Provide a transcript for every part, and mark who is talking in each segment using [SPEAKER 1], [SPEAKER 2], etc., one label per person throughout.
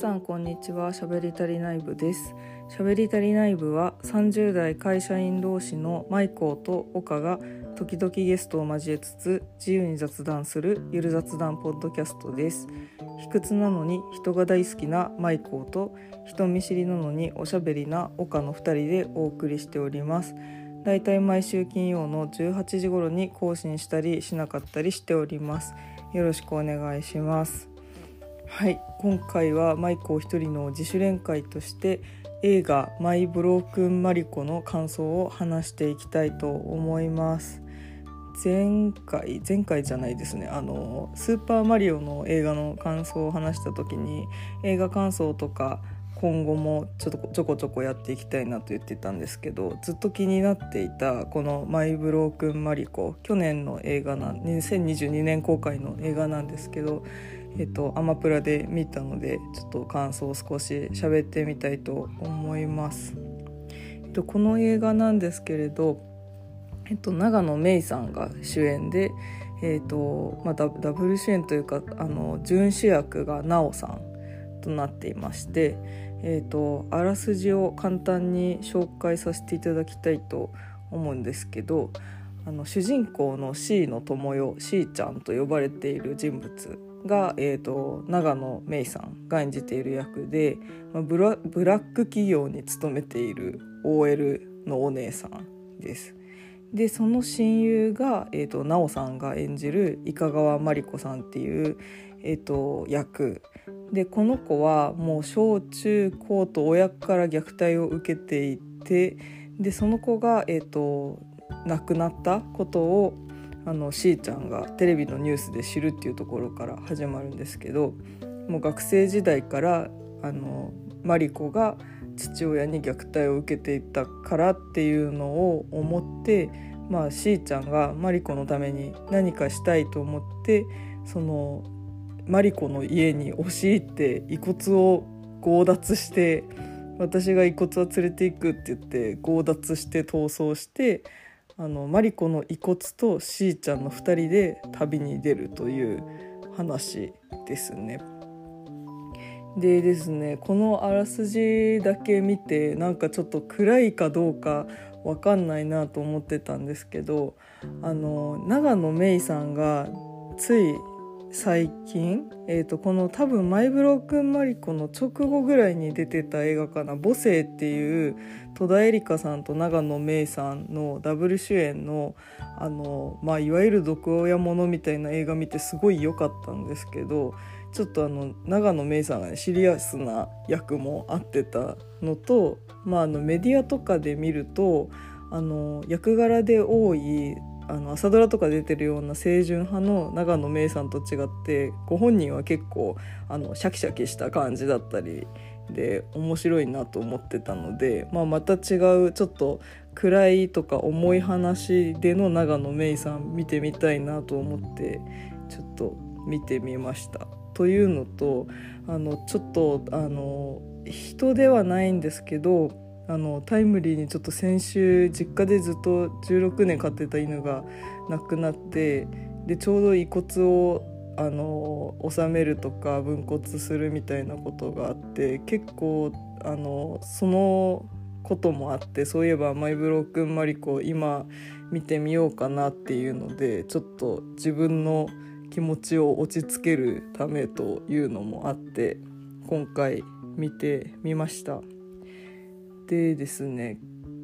[SPEAKER 1] さんこんにちは。しゃべり足りない部です。しゃべり足りない部は30代会社員同士のマイコーと岡が時々ゲストを交えつつ自由に雑談するゆる雑談ポッドキャストです。卑屈なのに人が大好きなマイコーと人見知りなのにおしゃべりな岡の2人でお送りしております。だいたい毎週金曜の18時頃に更新したりしなかったりしております。よろしくお願いします。はい。今回はマイコ一人の自主練会として映画「マイ・ブロークン・マリコ」の感想を話していきたいと思います。前回前回じゃないですね。あのスーパーマリオの映画の感想を話した時に映画感想とか今後もちょっとちょこちょこやっていきたいなと言ってたんですけどずっと気になっていたこの「マイ・ブロークン・マリコ」去年の映画な2022年公開の映画なんですけどえっと、アマプラで見たのでちょっと感想を少し喋ってみたいと思います。えっと、この映画なんですけれど、えっと、長野芽郁さんが主演で、えっとまあ、ダブル主演というかあの準主役が奈緒さんとなっていまして、えっと、あらすじを簡単に紹介させていただきたいと思うんですけどあの主人公の C の友よ C ちゃんと呼ばれている人物が、えーと、長野芽郁さんが演じている役で、まあ、ブラブラック企業に勤めている OL のお姉さんです。でその親友が、えーと、奈緒さんが演じる伊香川真理子さんっていう、えーと、役でこの子はもう小中高と親から虐待を受けていてでその子が、えー、と亡くなったことをあのしーちゃんがテレビのニュースで知るっていうところから始まるんですけどもう学生時代からあのマリコが父親に虐待を受けていたからっていうのを思ってまあしーちゃんがマリコのために何かしたいと思ってそのマリコの家に押し入って遺骨を強奪して私が遺骨は連れていくって言って強奪して逃走してあのマリコの遺骨としーちゃんの2人で旅に出るという話ですね。でですねこのあらすじだけ見てなんかちょっと暗いかどうかわかんないなと思ってたんですけどあの長野芽郁さんがつい最近、えーと、この多分マイブロークンマリコの直後ぐらいに出てた映画かな「母性」っていう戸田恵梨香さんと長野芽郁さんのダブル主演のあの、まあ、いわゆる毒親ものみたいな映画見てすごい良かったんですけどちょっとあの長野芽郁さんが、ね、シリアスな役も合ってたのと、まあ、あのメディアとかで見るとあの役柄で多いあの朝ドラとか出てるような清純派の長野芽郁さんと違ってご本人は結構あのシャキシャキした感じだったりで面白いなと思ってたので、まあ、また違うちょっと暗いとか重い話での長野芽郁さん見てみたいなと思ってちょっと見てみました。というのとあのちょっとあの人ではないんですけどあのタイムリーにちょっと先週実家でずっと16年飼ってた犬が亡くなってでちょうど遺骨をあの納めるとか分骨するみたいなことがあって結構あのそのこともあってそういえばマイブロークンマリコ今見てみようかなっていうのでちょっと自分の気持ちを落ち着けるためというのもあって今回見てみました。でですね、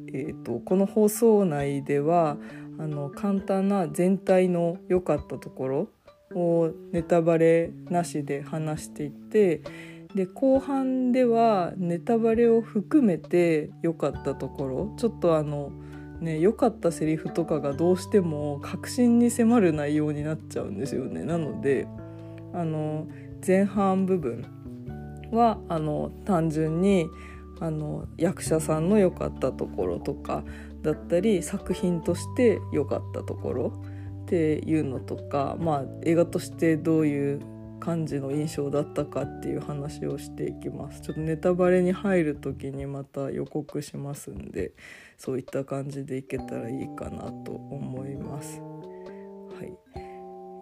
[SPEAKER 1] えーと、この放送内ではあの簡単な全体の良かったところをネタバレなしで話していってで後半ではネタバレを含めて良かったところちょっとあのね良かったセリフとかがどうしても確信に迫る内容になっちゃうんですよね。なのであの前半部分はあの単純にあの役者さんの良かったところとかだったり作品として良かったところっていうのとか、まあ、映画としてどういう感じの印象だったかっていう話をしていきますちょっとネタバレに入る時にまた予告しますんでそういった感じでいけたらいいかなと思います。はい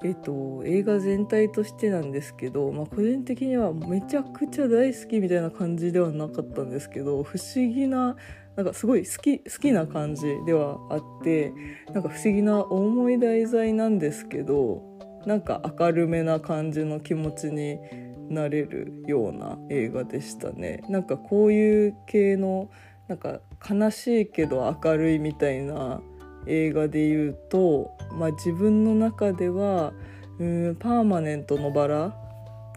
[SPEAKER 1] えっと、映画全体としてなんですけど、まあ、個人的にはめちゃくちゃ大好きみたいな感じではなかったんですけど不思議ななんかすごい好き好きな感じではあってなんか不思議な重い題材なんですけどなんか明るめな感じの気持ちになれるような映画でしたね。なんかこういう系のなんか悲しいけど明るいみたいな映画で言うと、まあ、自分の中ではうんパーマネントのバラ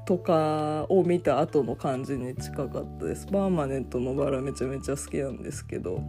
[SPEAKER 1] とかを見た後の感じに近かったです。パーマネントのバラめちゃめちゃ好きなんですけど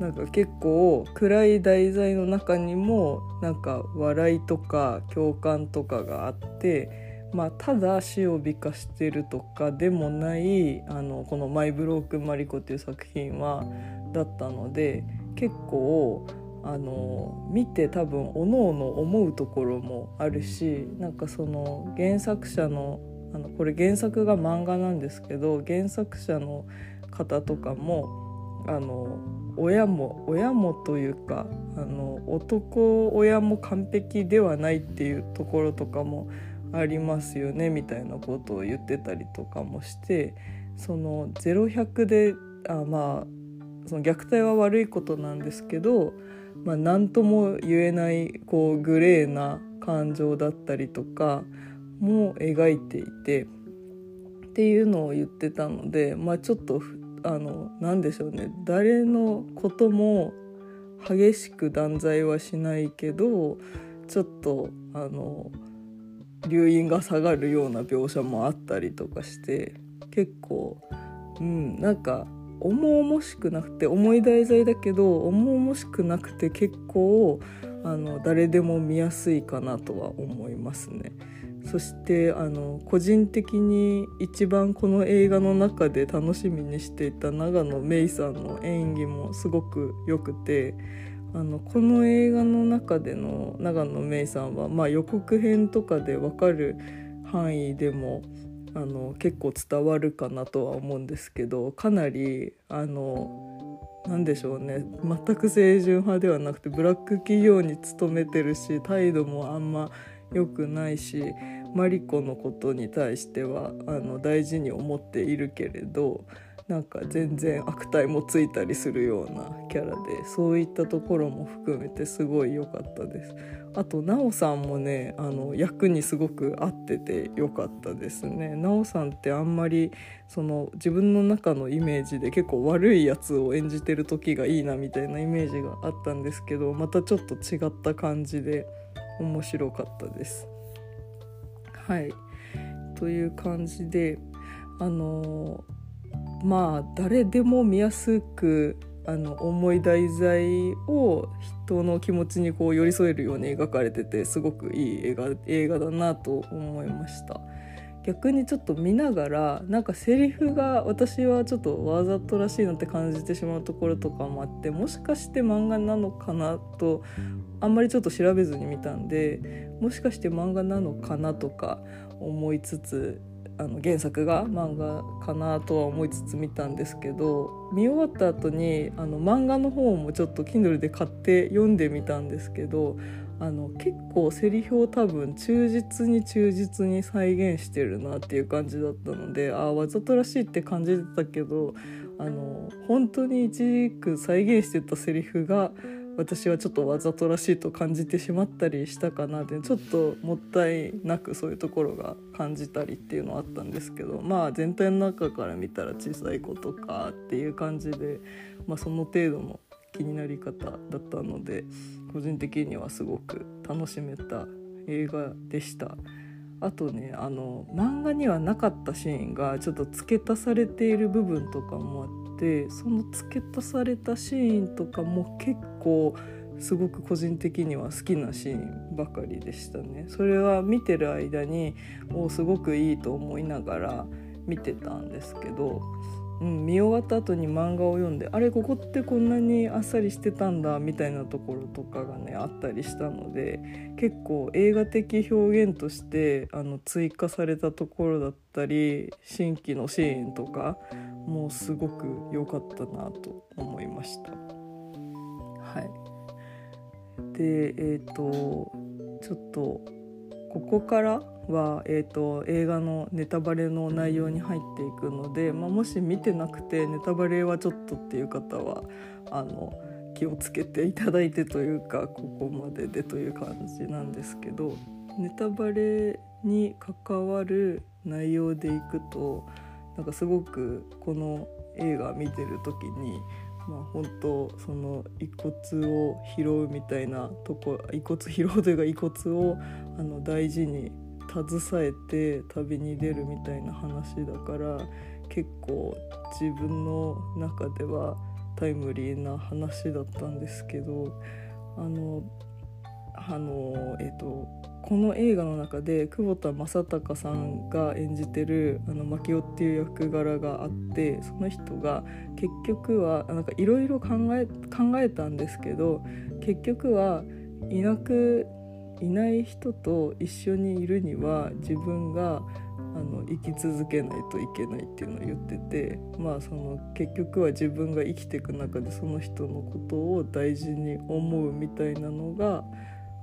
[SPEAKER 1] なんか結構暗い題材の中にもなんか笑いとか共感とかがあってまあただ死を美化してるとかでもないあのこの「マイ・ブローク・マリコ」っていう作品はだったので結構あの見て多分おのおの思うところもあるしなんかその原作者のあのこれ原作が漫画なんですけど原作者の方とかもあの親も親もというかあの男親も完璧ではないっていうところとかもありますよねみたいなことを言ってたりとかもしてその0100であまあその虐待は悪いことなんですけど、まあ、何とも言えないこうグレーな感情だったりとかも描いていてっていうのを言ってたのでまあちょっとあの何でしょうね。誰のことも激しく断罪はしないけどちょっとあの留飲が下がるような描写もあったりとかして結構うんなんか重々しくなくて重い題材だけど重々しくなくて結構あの誰でも見やすいかなとは思いますね。そしてあの個人的に一番この映画の中で楽しみにしていた永野芽郁さんの演技もすごく良くてあのこの映画の中での永野芽郁さんは、まあ、予告編とかで分かる範囲でもあの結構伝わるかなとは思うんですけどかなりあの何でしょうね。全く清純派ではなくてブラック企業に勤めてるし態度もあんま良くないしマリコのことに対してはあの大事に思っているけれどなんか全然悪態もついたりするようなキャラでそういったところも含めてすごい良かったです。あと奈緒さんもねあの役にすごく合ってて良かったですね。奈緒さんってあんまりその自分の中のイメージで結構悪いやつを演じてる時がいいなみたいなイメージがあったんですけどまたちょっと違った感じで面白かったです。はいという感じであのまあ誰でも見やすくあの重い題材を人の気持ちにこう寄り添えるように描かれててすごくいい映画映画だなと思いました。逆にちょっと見ながらなんかセリフが私はちょっとわざとらしいなって感じてしまうところとかもあってもしかして漫画なのかなとあんまりちょっと調べずに見たんでもしかして漫画なのかなとか思いつつあの原作が漫画かなとは思いつつ見たんですけど見終わった後にあの漫画の方もちょっと Kindle で買って読んでみたんですけどあの結構セリフを多分忠実に忠実に再現してるなっていう感じだったのでああわざとらしいって感じてたけどあの本当に一軸再現してたセリフが私はちょっとわざとらしいと感じてしまったりしたかなってちょっともったいなくそういうところが感じたりっていうのはあったんですけどまあ全体の中から見たら小さい子とかっていう感じで、まあ、その程度の気になり方だったので個人的にはすごく楽しめた映画でした。あとねあの漫画にはなかったシーンがちょっと付け足されている部分とかもあってその付け足されたシーンとかも結構すごく個人的には好きなシーンばかりでしたね。それは見てる間におすごくいいと思いながら見てたんですけどうん、見終わった後に漫画を読んであれここってこんなにあっさりしてたんだみたいなところとかがねあったりしたので結構映画的表現としてあの追加されたところだったり新規のシーンとかもうすごく良かったなと思いました。はい、でえっ、ー、とちょっとここからは、えーと、映画のネタバレの内容に入っていくので、まあ、もし見てなくてネタバレはちょっとっていう方はあの気をつけていただいてというかここまででという感じなんですけどネタバレに関わる内容でいくとなんかすごくこの映画見てる時にまあ本当その遺骨を拾うみたいなとこ遺骨拾うというか遺骨をあの大事に携えて旅に出るみたいな話だから結構自分の中ではタイムリーな話だったんですけどあのあのえっ、とこの映画の中で久保田正孝さんが演じてるあの牧雄っていう役柄があってその人が結局はなんかいろいろ考え考えたんですけど結局はいなくいない人と一緒にいるには自分があの生き続けないといけないっていうのを言っててまあその結局は自分が生きていく中でその人のことを大事に思うみたいなのが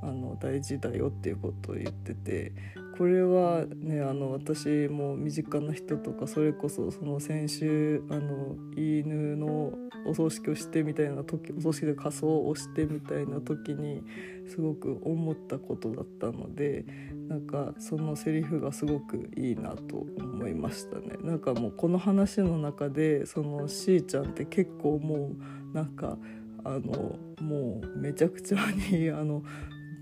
[SPEAKER 1] あの大事だよっていうことを言っててこれはねあの私も身近な人とかそれこそその先週あの犬のお葬式をしてみたいな時お葬式で仮装をしてみたいな時にすごく思ったことだったのでなんかそのセリフがすごくいいなと思いましたね。なんかもうこの話の中でそのしーちゃんって結構もうなんかあのもうめちゃくちゃにあの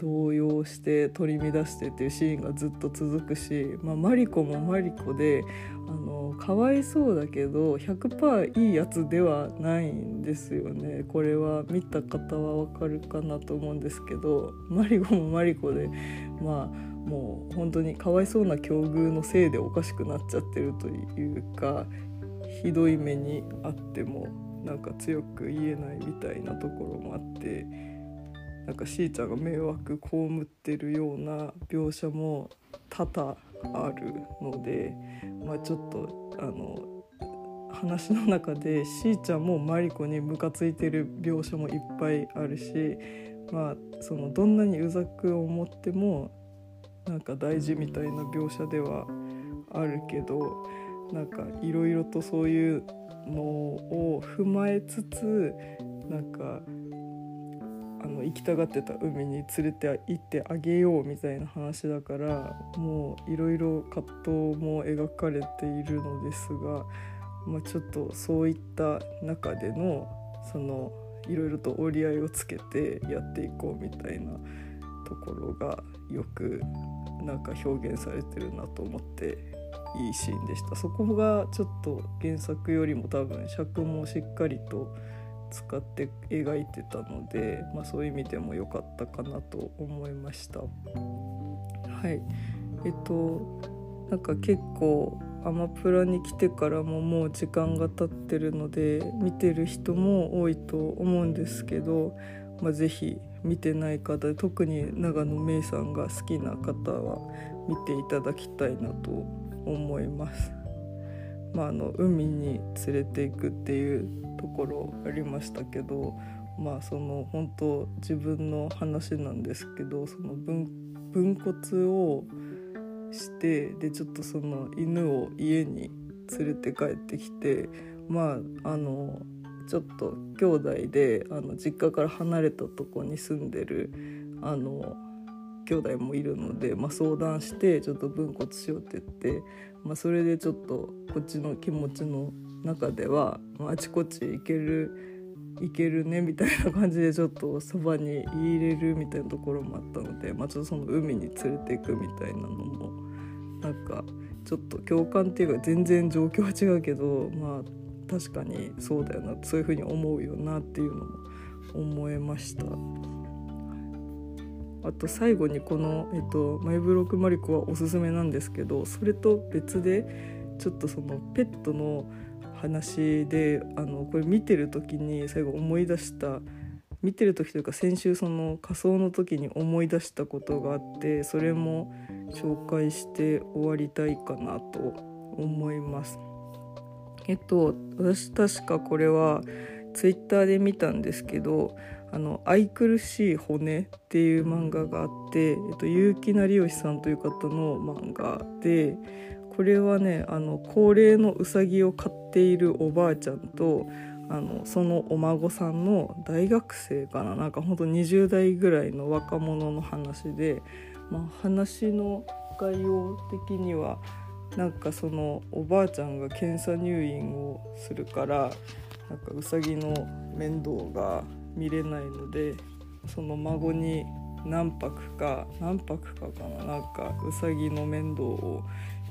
[SPEAKER 1] 動揺して取り乱してっていうシーンがずっと続くし、まあ、マリコもマリコであのかわいそうだけど100%いいやつではないんですよねこれは見た方はわかるかなと思うんですけどマリコもマリコでまあもう本当にかわいそうな境遇のせいでおかしくなっちゃってるというかひどい目にあってもなんか強く言えないみたいなところもあって。なんかしーちゃんが迷惑被ってるような描写も多々あるので、まあ、ちょっとあの話の中でしーちゃんもマリコにムカついてる描写もいっぱいあるし、まあ、そのどんなにうざく思ってもなんか大事みたいな描写ではあるけどなんかいろいろとそういうのを踏まえつつなんかあの行きたがってた海に連れて行ってあげようみたいな話だからもういろいろ葛藤も描かれているのですが、まあ、ちょっとそういった中でのそのいろいろと折り合いをつけてやっていこうみたいなところがよくなんか表現されてるなと思っていいシーンでした。そこがちょっと原作よりも多分尺もしっかりと使って描いてたので、まあ、そういう意味でも良かったかなと思いました。はいえっとなんか結構アマプラに来てからももう時間が経ってるので見てる人も多いと思うんですけど、まあ、是非見てない方特に長野芽郁さんが好きな方は見ていただきたいなと思います。まあ、あの海に連れていくっていうところありましたけどまあその本当自分の話なんですけどその分分骨をしてでちょっとその犬を家に連れて帰ってきてまああのちょっと兄弟であの実家から離れたとこに住んでるあの兄弟もいるので、まあ、相談してちょっと分骨しようって言って、まあ、それでちょっとこっちの気持ちの中では、まあ、あちこち行ける行けるねみたいな感じでちょっとそばに入れるみたいなところもあったので、まあ、ちょっとその海に連れていくみたいなのもなんかちょっと共感っていうか全然状況は違うけどまあ確かにそうだよなそういうふうに思うよなっていうのも思えました。あと最後にこの、えっと、マイブロックマリコはおすすめなんですけどそれと別でちょっとそのペットの話であのこれ見てる時に最後思い出した見てる時というか先週その仮装の時に思い出したことがあってそれも紹介して終わりたいかなと思います。えっと私確かこれはツイッターで見たんですけどあの「愛くるしい骨」っていう漫画があって、えっと、結城成吉さんという方の漫画でこれはねあの高齢のうさぎを飼っているおばあちゃんとあのそのお孫さんの大学生かななんかほんと20代ぐらいの若者の話で、まあ、話の概要的にはなんかそのおばあちゃんが検査入院をするからなんかうさぎの面倒が見れないのでその孫に何泊か何泊かかななんかうさぎの面倒を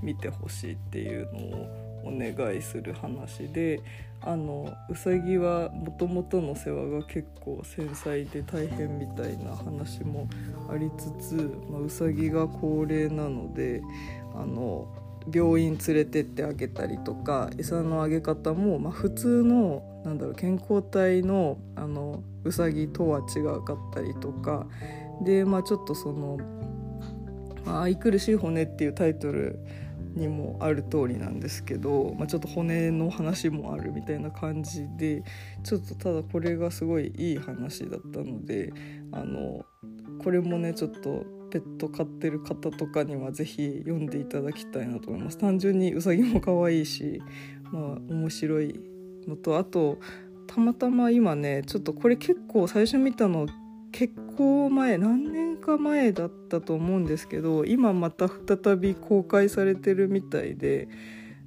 [SPEAKER 1] 見てほしいっていうのをお願いする話であのうさぎはもともとの世話が結構繊細で大変みたいな話もありつつ、まあ、うさぎが高齢なのであの病院連れてってあげたりとか餌のあげ方も、まあ、普通のなんだろう健康体のあのうさぎとは違かったりとかで、まあ、ちょっとその「まあ、愛くるしい骨」っていうタイトルにもある通りなんですけど、まあ、ちょっと骨の話もあるみたいな感じでちょっとただこれがすごいいい話だったのであのこれもねちょっとペット飼ってる方とかには是非読んでいただきたいなと思います。単純にうさぎも可愛いしまあ面白いのとあとたまたま今ねちょっとこれ結構最初見たの結構前何年か前だったと思うんですけど今また再び公開されてるみたいで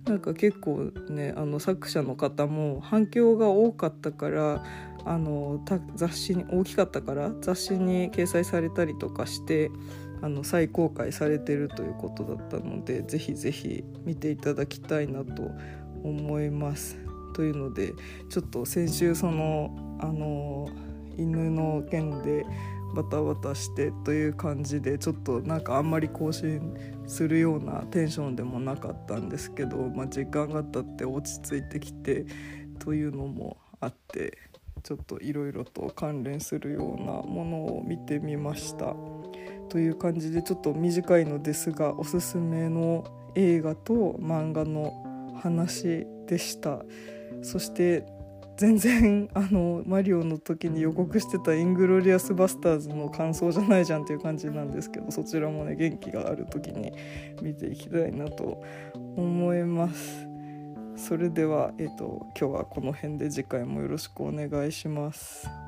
[SPEAKER 1] なんか結構ねあの作者の方も反響が多かったからあの雑誌に大きかったから雑誌に掲載されたりとかしてあの再公開されてるということだったのでぜひぜひ見ていただきたいなと思います。というのでちょっと先週そのあの犬の件でバタバタしてという感じでちょっとなんかあんまり更新するようなテンションでもなかったんですけど、まあ、時間が経って落ち着いてきてというのもあってちょっといろいろと関連するようなものを見てみました。という感じでちょっと短いのですがおすすめの映画と漫画の話でしたそして全然あのマリオの時に予告してた「イングロリアス・バスターズ」の感想じゃないじゃんっていう感じなんですけどそちらもね元気がある時に見ていきたいなと思います。それでは、えーと、今日はこの辺で次回もよろしくお願いします。